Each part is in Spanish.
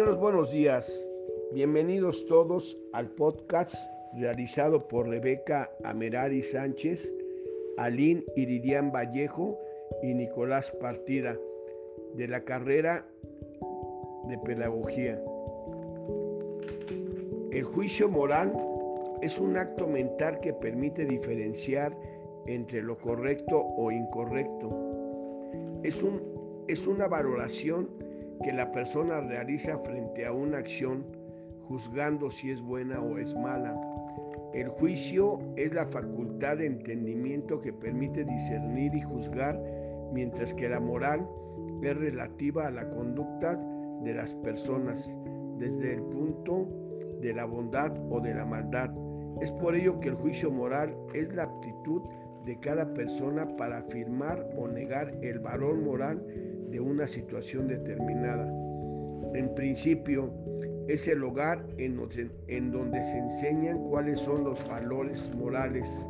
Buenos días. Bienvenidos todos al podcast realizado por Rebeca Amerari Sánchez, Aline Iridian Vallejo y Nicolás Partida de la carrera de Pedagogía. El juicio moral es un acto mental que permite diferenciar entre lo correcto o incorrecto. Es, un, es una valoración que la persona realiza frente a una acción, juzgando si es buena o es mala. El juicio es la facultad de entendimiento que permite discernir y juzgar, mientras que la moral es relativa a la conducta de las personas desde el punto de la bondad o de la maldad. Es por ello que el juicio moral es la aptitud de cada persona para afirmar o negar el valor moral de una situación determinada. En principio, es el hogar en, donde se enseñan cuáles son los valores morales,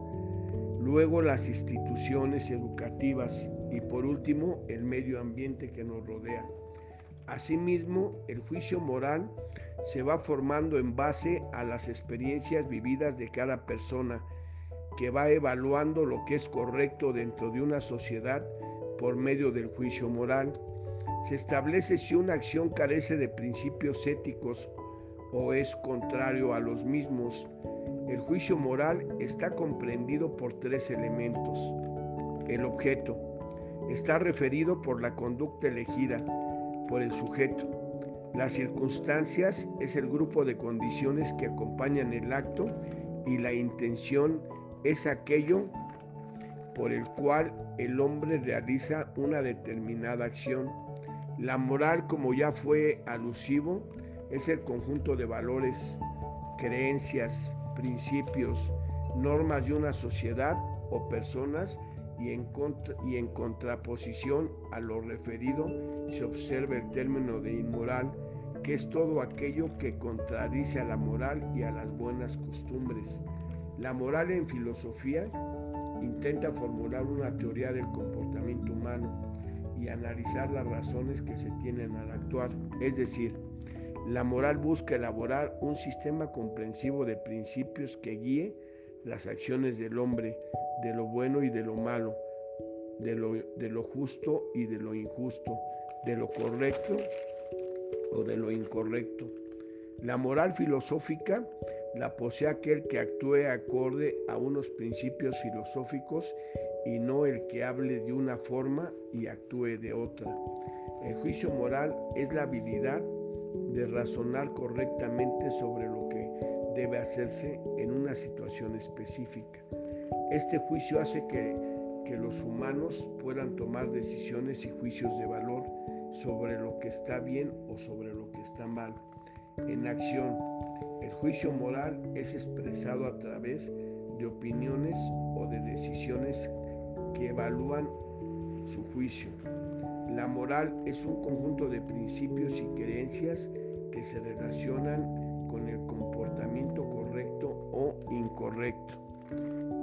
luego las instituciones educativas y por último el medio ambiente que nos rodea. Asimismo, el juicio moral se va formando en base a las experiencias vividas de cada persona, que va evaluando lo que es correcto dentro de una sociedad por medio del juicio moral. Se establece si una acción carece de principios éticos o es contrario a los mismos. El juicio moral está comprendido por tres elementos. El objeto está referido por la conducta elegida por el sujeto. Las circunstancias es el grupo de condiciones que acompañan el acto y la intención es aquello por el cual el hombre realiza una determinada acción. La moral, como ya fue alusivo, es el conjunto de valores, creencias, principios, normas de una sociedad o personas y en, y en contraposición a lo referido se observa el término de inmoral, que es todo aquello que contradice a la moral y a las buenas costumbres. La moral en filosofía intenta formular una teoría del comportamiento humano y analizar las razones que se tienen al actuar. Es decir, la moral busca elaborar un sistema comprensivo de principios que guíe las acciones del hombre, de lo bueno y de lo malo, de lo, de lo justo y de lo injusto, de lo correcto o de lo incorrecto. La moral filosófica la posee aquel que actúe acorde a unos principios filosóficos y no el que hable de una forma y actúe de otra. El juicio moral es la habilidad de razonar correctamente sobre lo que debe hacerse en una situación específica. Este juicio hace que, que los humanos puedan tomar decisiones y juicios de valor sobre lo que está bien o sobre lo que está mal. En acción, el juicio moral es expresado a través de opiniones o de decisiones que evalúan su juicio. La moral es un conjunto de principios y creencias que se relacionan con el comportamiento correcto o incorrecto.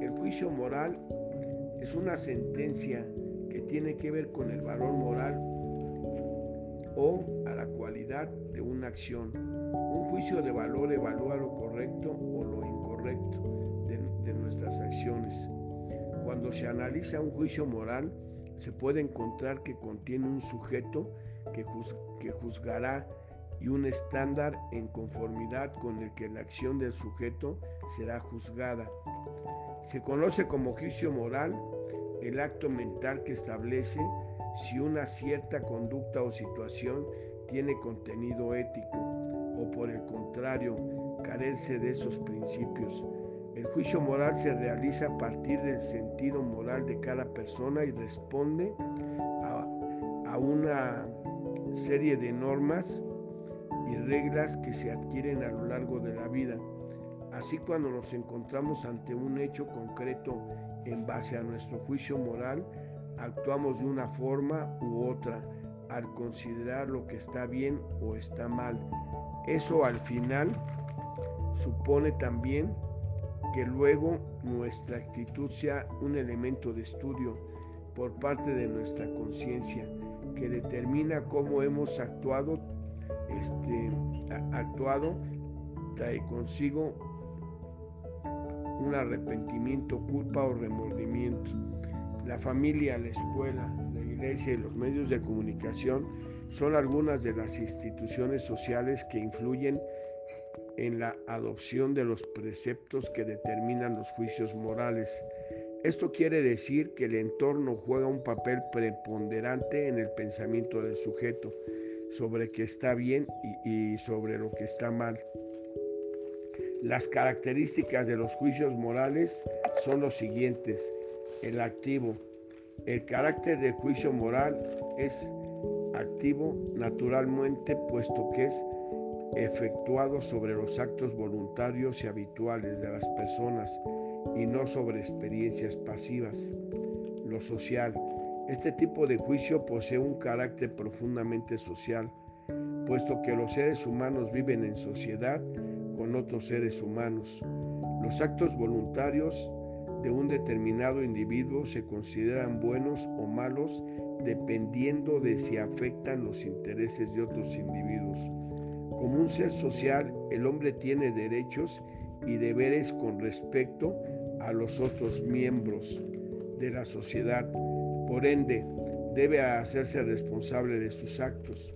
El juicio moral es una sentencia que tiene que ver con el valor moral o a la cualidad de una acción. Un juicio de valor evalúa lo correcto o lo incorrecto de, nuestras acciones. Cuando se analiza un juicio moral, se puede encontrar que contiene un sujeto que, que juzgará y un estándar en conformidad con el que la acción del sujeto será juzgada. Se conoce como juicio moral el acto mental que establece si una cierta conducta o situación tiene contenido ético o por el contrario carece de esos principios. El juicio moral se realiza a partir del sentido moral de cada persona y responde a, a una serie de normas y reglas que se adquieren a lo largo de la vida. Así cuando nos encontramos ante un hecho concreto en base a nuestro juicio moral, actuamos de una forma u otra al considerar lo que está bien o está mal. Eso al final supone también que luego nuestra actitud sea un elemento de estudio por parte de nuestra conciencia que determina cómo hemos actuado este, actuado trae consigo un arrepentimiento, culpa o remordimiento. La familia, la escuela, la iglesia y los medios de comunicación son algunas de las instituciones sociales que influyen en la adopción de los preceptos que determinan los juicios morales. Esto quiere decir que el entorno juega un papel preponderante en el pensamiento del sujeto sobre qué está bien y, sobre lo que está mal. Las características de los juicios morales son los siguientes. El activo. El carácter del juicio moral es activo naturalmente puesto que es efectuado sobre los actos voluntarios y habituales de las personas y no sobre experiencias pasivas. Lo social. Este tipo de juicio posee un carácter profundamente social, puesto que los seres humanos viven en sociedad con otros seres humanos. Los actos voluntarios de un determinado individuo se consideran buenos o malos dependiendo de si afectan los intereses de otros individuos. Como un ser social, el hombre tiene derechos y deberes con respecto a los otros miembros de la sociedad. Por ende, debe hacerse responsable de sus actos,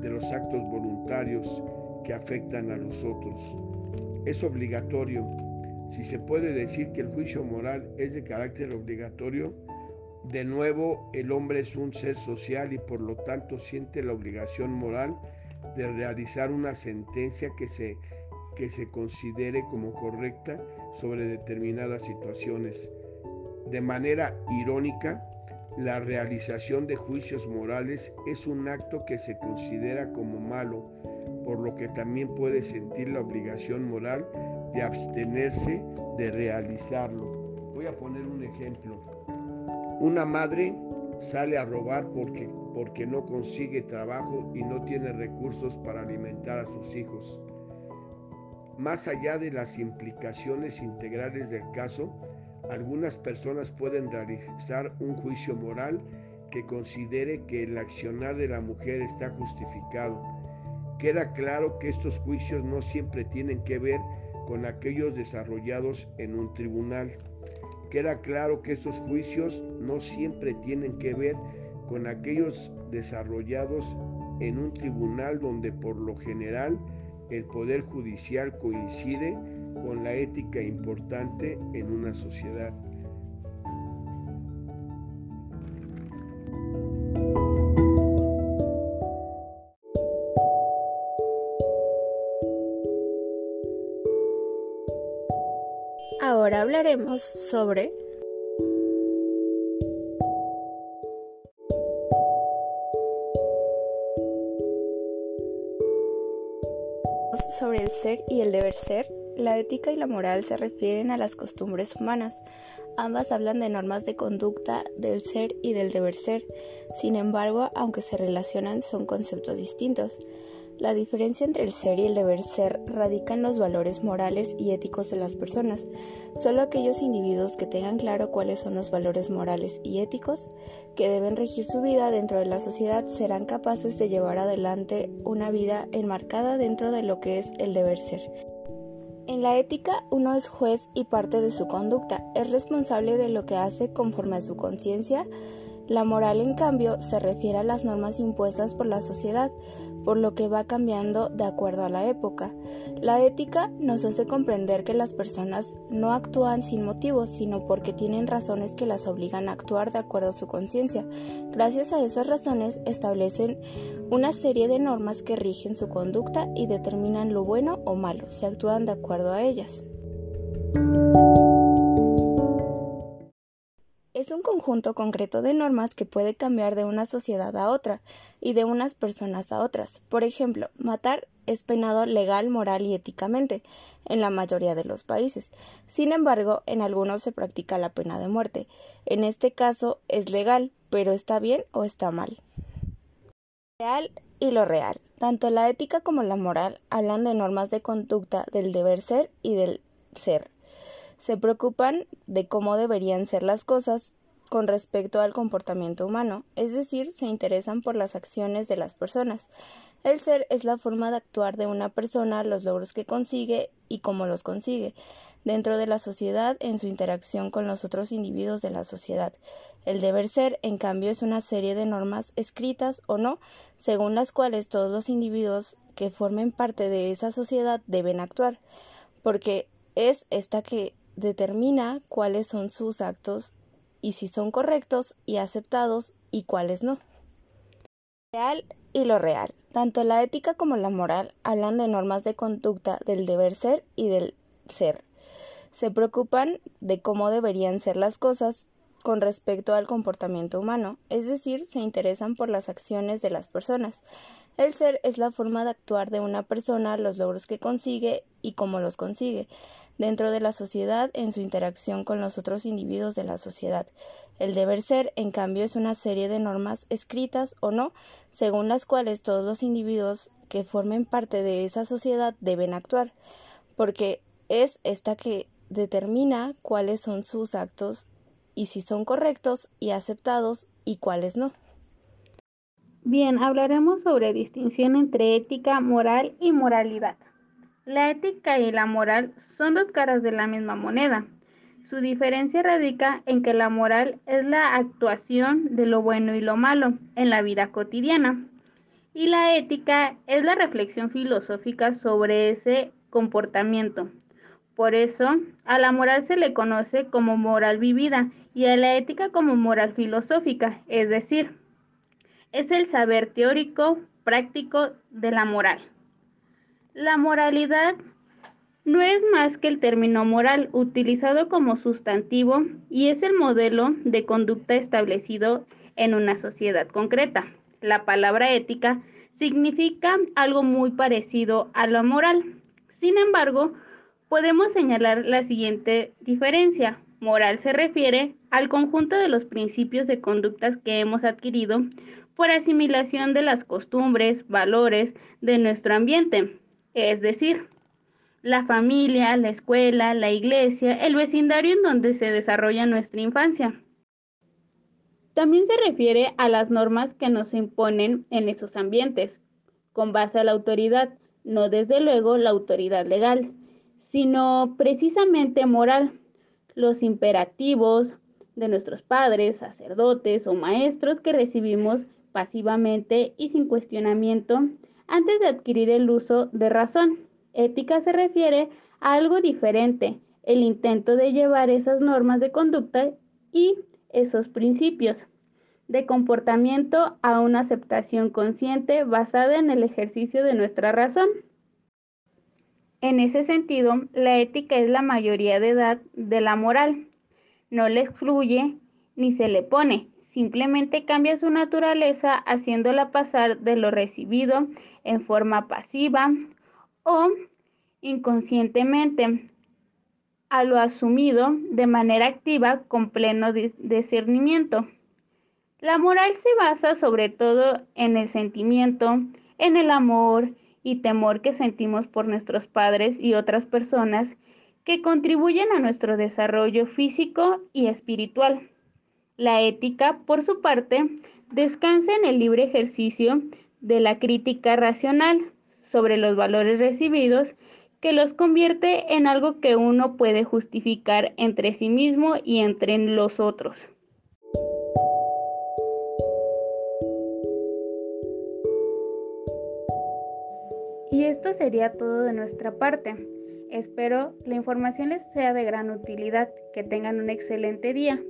de los actos voluntarios que afectan a los otros. Es obligatorio. Si se puede decir que el juicio moral es de carácter obligatorio, de nuevo, el hombre es un ser social y por lo tanto siente la obligación moral de realizar una sentencia que se, que se considere como correcta sobre determinadas situaciones. De manera irónica, la realización de juicios morales es un acto que se considera como malo, por lo que también puede sentir la obligación moral de abstenerse de realizarlo. Voy a poner un ejemplo. Una madre sale a robar porque, porque no consigue trabajo y no tiene recursos para alimentar a sus hijos. Más allá de las implicaciones integrales del caso, algunas personas pueden realizar un juicio moral que considere que el accionar de la mujer está justificado. Queda claro que estos juicios no siempre tienen que ver con aquellos desarrollados en un tribunal. Queda claro que esos juicios no siempre tienen que ver con aquellos desarrollados en un tribunal donde por lo general el poder judicial coincide con la ética importante en una sociedad. Hablaremos sobre sobre el ser y el deber ser. La ética y la moral se refieren a las costumbres humanas. Ambas hablan de normas de conducta del ser y del deber ser. Sin embargo, aunque se relacionan, son conceptos distintos. La diferencia entre el ser y el deber ser radica en los valores morales y éticos de las personas. Solo aquellos individuos que tengan claro cuáles son los valores morales y éticos que deben regir su vida dentro de la sociedad serán capaces de llevar adelante una vida enmarcada dentro de lo que es el deber ser. En la ética uno es juez y parte de su conducta, es responsable de lo que hace conforme a su conciencia, la moral, en cambio, se refiere a las normas impuestas por la sociedad, por lo que va cambiando de acuerdo a la época. La ética nos hace comprender que las personas no actúan sin motivos, sino porque tienen razones que las obligan a actuar de acuerdo a su conciencia. Gracias a esas razones establecen una serie de normas que rigen su conducta y determinan lo bueno o malo, se actúan de acuerdo a ellas. Un conjunto concreto de normas que puede cambiar de una sociedad a otra y de unas personas a otras. Por ejemplo, matar es penado legal, moral y éticamente en la mayoría de los países. Sin embargo, en algunos se practica la pena de muerte. En este caso es legal, pero está bien o está mal. Real y lo real. Tanto la ética como la moral hablan de normas de conducta del deber ser y del ser se preocupan de cómo deberían ser las cosas con respecto al comportamiento humano, es decir, se interesan por las acciones de las personas. El ser es la forma de actuar de una persona, los logros que consigue y cómo los consigue, dentro de la sociedad en su interacción con los otros individuos de la sociedad. El deber ser, en cambio, es una serie de normas escritas o no, según las cuales todos los individuos que formen parte de esa sociedad deben actuar, porque es esta que determina cuáles son sus actos y si son correctos y aceptados y cuáles no. Real y lo real. Tanto la ética como la moral hablan de normas de conducta del deber ser y del ser. Se preocupan de cómo deberían ser las cosas, con respecto al comportamiento humano, es decir, se interesan por las acciones de las personas. El ser es la forma de actuar de una persona, los logros que consigue y cómo los consigue, dentro de la sociedad en su interacción con los otros individuos de la sociedad. El deber ser, en cambio, es una serie de normas escritas o no, según las cuales todos los individuos que formen parte de esa sociedad deben actuar, porque es esta que determina cuáles son sus actos y si son correctos y aceptados y cuáles no. Bien, hablaremos sobre distinción entre ética, moral y moralidad. La ética y la moral son dos caras de la misma moneda. Su diferencia radica en que la moral es la actuación de lo bueno y lo malo en la vida cotidiana y la ética es la reflexión filosófica sobre ese comportamiento, por eso, a la moral se le conoce como moral vivida y a la ética como moral filosófica, es decir, es el saber teórico práctico de la moral. La moralidad no es más que el término moral utilizado como sustantivo y es el modelo de conducta establecido en una sociedad concreta. La palabra ética significa algo muy parecido a la moral. Sin embargo, podemos señalar la siguiente diferencia. Moral se refiere al conjunto de los principios de conductas que hemos adquirido por asimilación de las costumbres, valores de nuestro ambiente, es decir, la familia, la escuela, la iglesia, el vecindario en donde se desarrolla nuestra infancia. También se refiere a las normas que nos imponen en esos ambientes, con base a la autoridad, no desde luego la autoridad legal sino precisamente moral. Los imperativos de nuestros padres, sacerdotes o maestros que recibimos pasivamente y sin cuestionamiento antes de adquirir el uso de razón. Ética se refiere a algo diferente, el intento de llevar esas normas de conducta y esos principios de comportamiento a una aceptación consciente basada en el ejercicio de nuestra razón. En ese sentido, la ética es la mayoría de edad de la moral. No le excluye ni se le pone, simplemente cambia su naturaleza haciéndola pasar de lo recibido en forma pasiva o inconscientemente a lo asumido de manera activa con pleno discernimiento. La moral se basa sobre todo en el sentimiento, en el amor, y temor que sentimos por nuestros padres y otras personas que contribuyen a nuestro desarrollo físico y espiritual. La ética, por su parte, descansa en el libre ejercicio de la crítica racional sobre los valores recibidos que los convierte en algo que uno puede justificar entre sí mismo y entre los otros. Y esto sería todo de nuestra parte. Espero la información les sea de gran utilidad. Que tengan un excelente día.